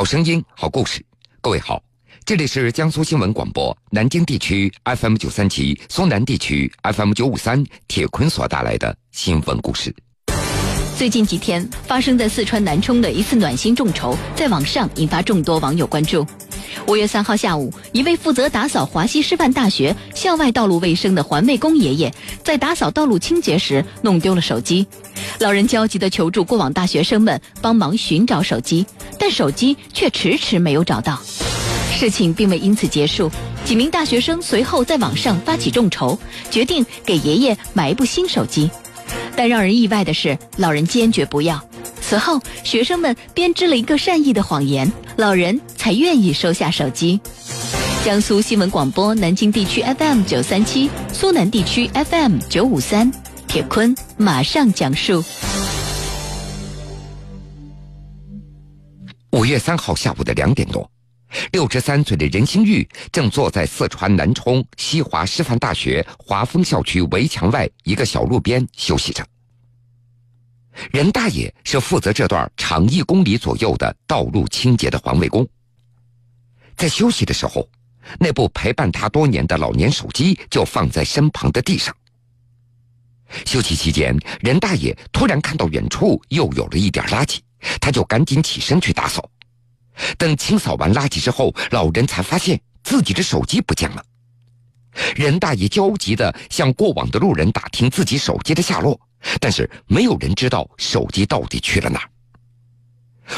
好声音，好故事。各位好，这里是江苏新闻广播南京地区 FM 九三七、苏南地区 FM 九五三，铁坤所带来的新闻故事。最近几天发生在四川南充的一次暖心众筹，在网上引发众多网友关注。五月三号下午，一位负责打扫华西师范大学校外道路卫生的环卫工爷爷，在打扫道路清洁时弄丢了手机。老人焦急地求助过往大学生们帮忙寻找手机，但手机却迟迟没有找到。事情并未因此结束，几名大学生随后在网上发起众筹，决定给爷爷买一部新手机。但让人意外的是，老人坚决不要。此后，学生们编织了一个善意的谎言，老人才愿意收下手机。江苏新闻广播南京地区 FM 九三七，苏南地区 FM 九五三。铁坤马上讲述。五月三号下午的两点多，六十三岁的任兴玉正坐在四川南充西华师范大学华丰校区围墙外一个小路边休息着。任大爷是负责这段长一公里左右的道路清洁的环卫工，在休息的时候，那部陪伴他多年的老年手机就放在身旁的地上。休息期间，任大爷突然看到远处又有了一点垃圾，他就赶紧起身去打扫。等清扫完垃圾之后，老人才发现自己的手机不见了。任大爷焦急地向过往的路人打听自己手机的下落，但是没有人知道手机到底去了哪儿。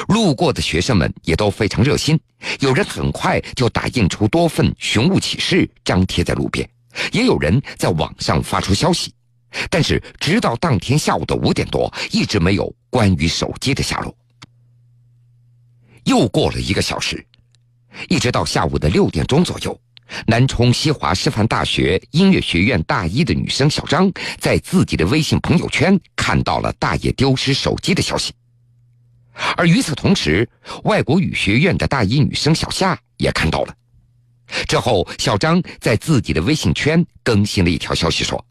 路过的学生们也都非常热心，有人很快就打印出多份寻物启事，张贴在路边，也有人在网上发出消息。但是，直到当天下午的五点多，一直没有关于手机的下落。又过了一个小时，一直到下午的六点钟左右，南充西华师范大学音乐学院大一的女生小张在自己的微信朋友圈看到了大爷丢失手机的消息。而与此同时，外国语学院的大一女生小夏也看到了。之后，小张在自己的微信圈更新了一条消息说。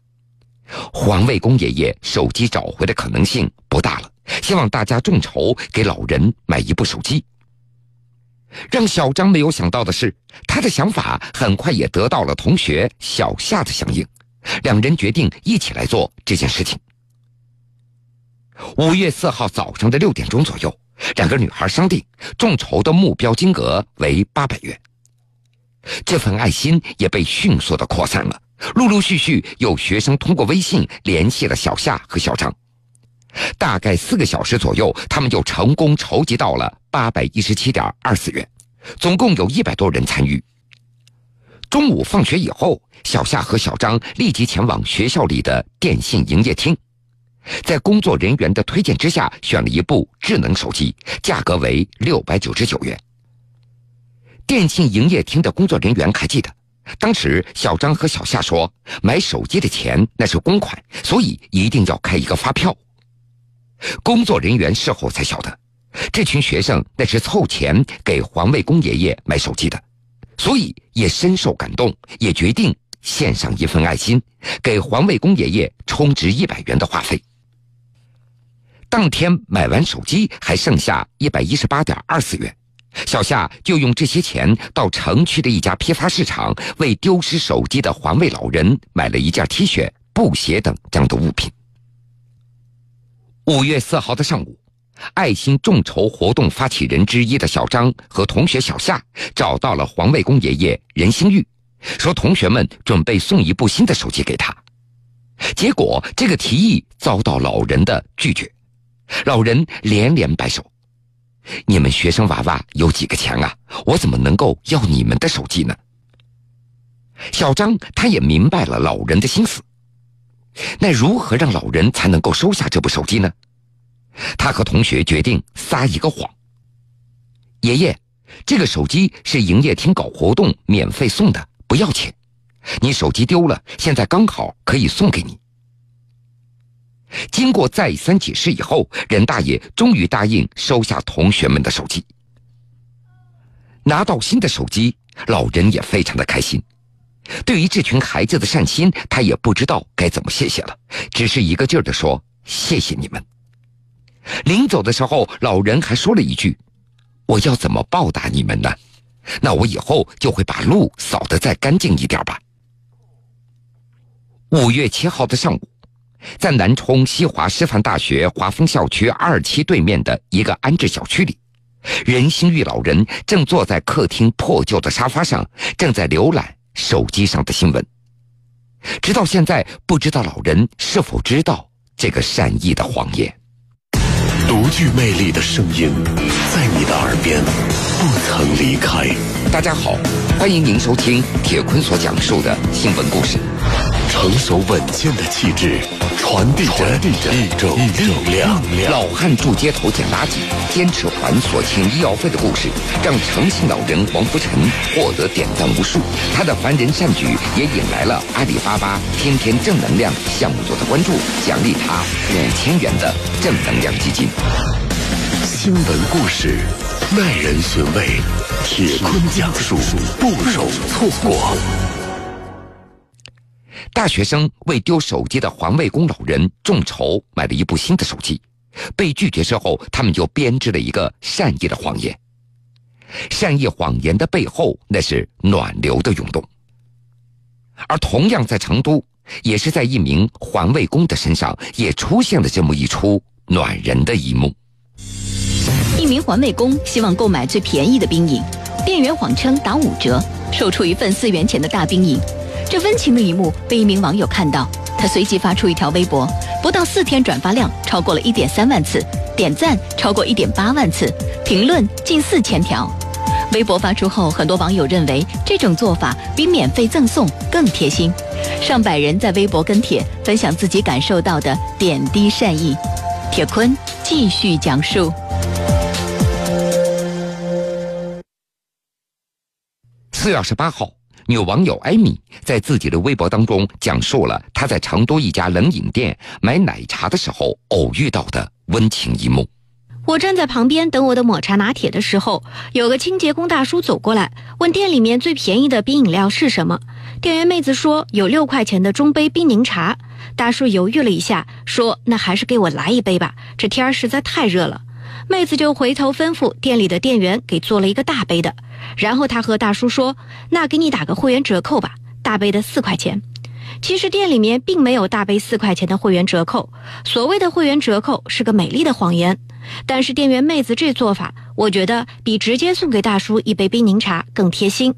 环卫工爷爷手机找回的可能性不大了，希望大家众筹给老人买一部手机。让小张没有想到的是，他的想法很快也得到了同学小夏的响应，两人决定一起来做这件事情。五月四号早上的六点钟左右，两个女孩商定，众筹的目标金额为八百元。这份爱心也被迅速的扩散了。陆陆续续有学生通过微信联系了小夏和小张，大概四个小时左右，他们就成功筹集到了八百一十七点二四元，总共有一百多人参与。中午放学以后，小夏和小张立即前往学校里的电信营业厅，在工作人员的推荐之下，选了一部智能手机，价格为六百九十九元。电信营业厅的工作人员还记得。当时，小张和小夏说，买手机的钱那是公款，所以一定要开一个发票。工作人员事后才晓得，这群学生那是凑钱给环卫工爷爷买手机的，所以也深受感动，也决定献上一份爱心，给环卫工爷爷充值一百元的话费。当天买完手机，还剩下一百一十八点二四元。小夏就用这些钱到城区的一家批发市场，为丢失手机的环卫老人买了一件 T 恤、布鞋等这样的物品。五月四号的上午，爱心众筹活动发起人之一的小张和同学小夏找到了环卫工爷爷任兴玉，说同学们准备送一部新的手机给他。结果这个提议遭到老人的拒绝，老人连连摆手。你们学生娃娃有几个钱啊？我怎么能够要你们的手机呢？小张他也明白了老人的心思，那如何让老人才能够收下这部手机呢？他和同学决定撒一个谎：爷爷，这个手机是营业厅搞活动免费送的，不要钱。你手机丢了，现在刚好可以送给你。经过再三解释以后，任大爷终于答应收下同学们的手机。拿到新的手机，老人也非常的开心。对于这群孩子的善心，他也不知道该怎么谢谢了，只是一个劲儿的说：“谢谢你们。”临走的时候，老人还说了一句：“我要怎么报答你们呢？那我以后就会把路扫得再干净一点吧。五月七号的上午，在南充西华师范大学华丰校区二期对面的一个安置小区里，任兴玉老人正坐在客厅破旧的沙发上，正在浏览手机上的新闻。直到现在，不知道老人是否知道这个善意的谎言。独具魅力的声音，在你的耳边不曾离开。大家好，欢迎您收听铁坤所讲述的新闻故事。成熟稳健的气质，传递着一种力量。老汉住街头捡垃圾，坚持还所欠医药费的故事，让诚信老人王福成获得点赞无数。他的凡人善举也引来了阿里巴巴天天正能量项目组的关注，奖励他五千元的正能量基金。新闻故事，耐人寻味，铁坤讲述，不容错过。大学生为丢手机的环卫工老人众筹买了一部新的手机，被拒绝之后，他们就编织了一个善意的谎言。善意谎言的背后，那是暖流的涌动。而同样在成都，也是在一名环卫工的身上，也出现了这么一出暖人的一幕。一名环卫工希望购买最便宜的冰饮，店员谎称打五折，售出一份四元钱的大冰饮。这温情的一幕被一名网友看到，他随即发出一条微博，不到四天转发量超过了一点三万次，点赞超过一点八万次，评论近四千条。微博发出后，很多网友认为这种做法比免费赠送更贴心，上百人在微博跟帖分享自己感受到的点滴善意。铁坤继续讲述。四月二十八号。女网友艾米在自己的微博当中讲述了她在成都一家冷饮店买奶茶的时候偶遇到的温情一幕。我站在旁边等我的抹茶拿铁的时候，有个清洁工大叔走过来，问店里面最便宜的冰饮料是什么。店员妹子说有六块钱的中杯冰柠茶。大叔犹豫了一下，说：“那还是给我来一杯吧，这天儿实在太热了。”妹子就回头吩咐店里的店员给做了一个大杯的。然后他和大叔说：“那给你打个会员折扣吧，大杯的四块钱。”其实店里面并没有大杯四块钱的会员折扣，所谓的会员折扣是个美丽的谎言。但是店员妹子这做法，我觉得比直接送给大叔一杯冰柠茶更贴心。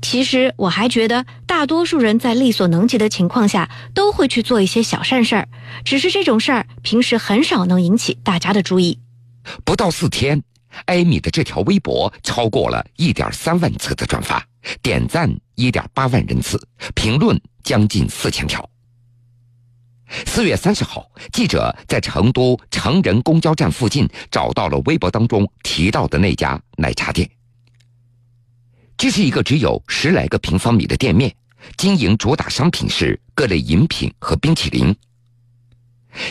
其实我还觉得，大多数人在力所能及的情况下，都会去做一些小善事儿，只是这种事儿平时很少能引起大家的注意。不到四天。艾米的这条微博超过了一点三万次的转发，点赞一点八万人次，评论将近四千条。四月三十号，记者在成都成人公交站附近找到了微博当中提到的那家奶茶店。这是一个只有十来个平方米的店面，经营主打商品是各类饮品和冰淇淋。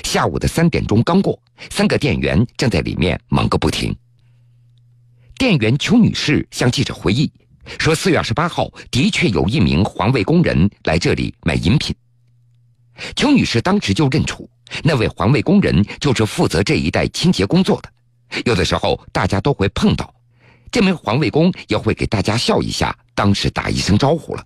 下午的三点钟刚过，三个店员正在里面忙个不停。店员邱女士向记者回忆说：“四月二十八号的确有一名环卫工人来这里买饮品。邱女士当时就认出那位环卫工人就是负责这一带清洁工作的。有的时候大家都会碰到，这名环卫工也会给大家笑一下，当时打一声招呼了。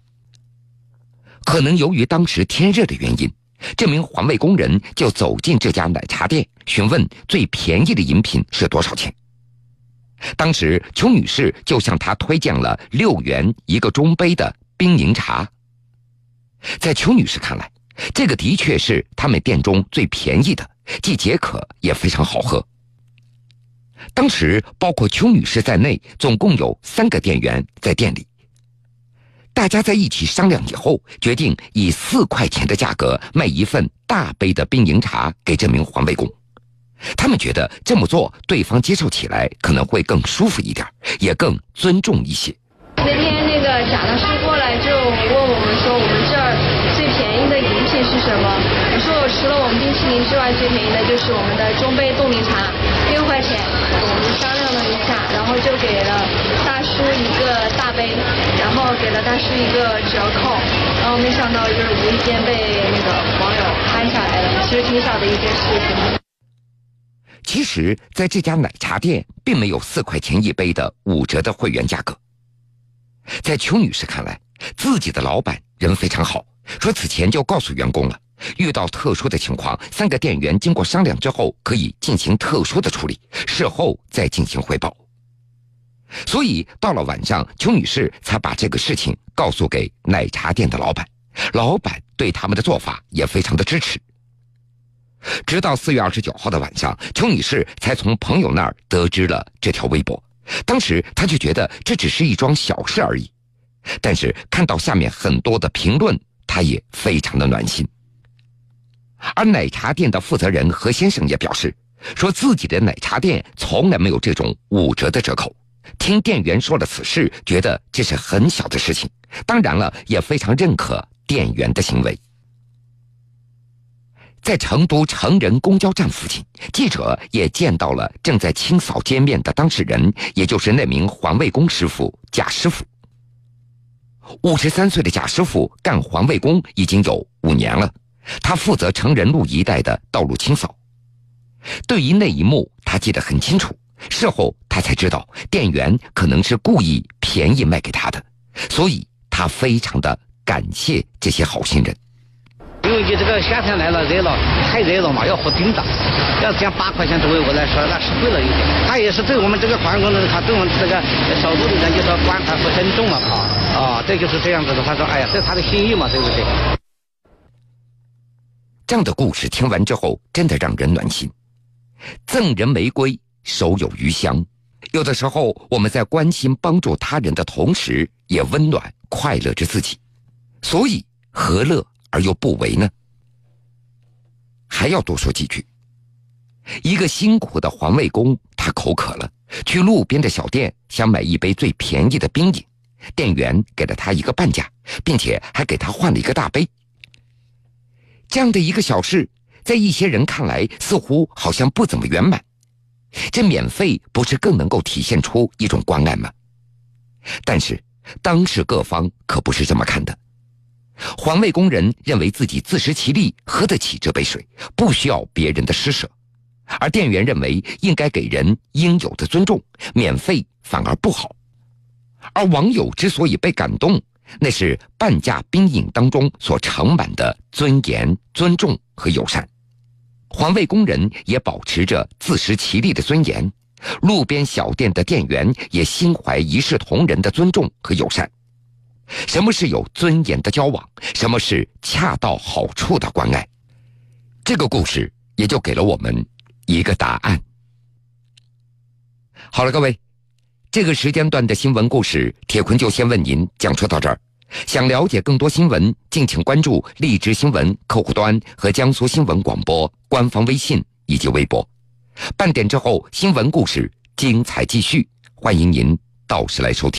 可能由于当时天热的原因，这名环卫工人就走进这家奶茶店，询问最便宜的饮品是多少钱。”当时，邱女士就向他推荐了六元一个中杯的冰柠茶。在邱女士看来，这个的确是他们店中最便宜的，既解渴也非常好喝。当时，包括邱女士在内，总共有三个店员在店里。大家在一起商量以后，决定以四块钱的价格卖一份大杯的冰柠茶给这名环卫工。他们觉得这么做，对方接受起来可能会更舒服一点，也更尊重一些。那天那个贾大叔过来就问我们说，我们这儿最便宜的饮品是什么？我说我除了我们冰淇淋之外，最便宜的就是我们的中杯冻柠茶，六块钱。然后就给了大叔一个大杯，然后给了大叔一个折扣，然后没想到就是无意间被那个网友拍下来了，其实挺小的一件事情。其实，在这家奶茶店，并没有四块钱一杯的五折的会员价格。在邱女士看来，自己的老板人非常好，说此前就告诉员工了，遇到特殊的情况，三个店员经过商量之后，可以进行特殊的处理，事后再进行汇报。所以到了晚上，邱女士才把这个事情告诉给奶茶店的老板，老板对他们的做法也非常的支持。直到四月二十九号的晚上，邱女士才从朋友那儿得知了这条微博。当时她就觉得这只是一桩小事而已，但是看到下面很多的评论，她也非常的暖心。而奶茶店的负责人何先生也表示，说自己的奶茶店从来没有这种五折的折扣。听店员说了此事，觉得这是很小的事情，当然了，也非常认可店员的行为。在成都成人公交站附近，记者也见到了正在清扫街面的当事人，也就是那名环卫工师傅贾师傅。五十三岁的贾师傅干环卫工已经有五年了，他负责成人路一带的道路清扫。对于那一幕，他记得很清楚。事后他才知道，店员可能是故意便宜卖给他的，所以他非常的感谢这些好心人。因为你这个夏天来了，热了，太热了嘛，要喝冰的，要减八块钱作为我来说，那是贵了一点。他也是对我们这个环工人，他对我们这个扫路的人，就说关怀和尊重嘛，他啊，这就是这样子的。他说，哎呀，这是他的心意嘛，对不对？这样的故事听完之后，真的让人暖心。赠人玫瑰，手有余香。有的时候，我们在关心帮助他人的同时，也温暖快乐着自己。所以，何乐？而又不为呢？还要多说几句。一个辛苦的环卫工，他口渴了，去路边的小店想买一杯最便宜的冰饮，店员给了他一个半价，并且还给他换了一个大杯。这样的一个小事，在一些人看来似乎好像不怎么圆满。这免费不是更能够体现出一种关爱吗？但是当事各方可不是这么看的。环卫工人认为自己自食其力，喝得起这杯水，不需要别人的施舍；而店员认为应该给人应有的尊重，免费反而不好。而网友之所以被感动，那是半价冰饮当中所盛满的尊严、尊重和友善。环卫工人也保持着自食其力的尊严，路边小店的店员也心怀一视同仁的尊重和友善。什么是有尊严的交往？什么是恰到好处的关爱？这个故事也就给了我们一个答案。好了，各位，这个时间段的新闻故事，铁坤就先为您讲述到这儿。想了解更多新闻，敬请关注荔枝新闻客户端和江苏新闻广播官方微信以及微博。半点之后，新闻故事精彩继续，欢迎您到时来收听。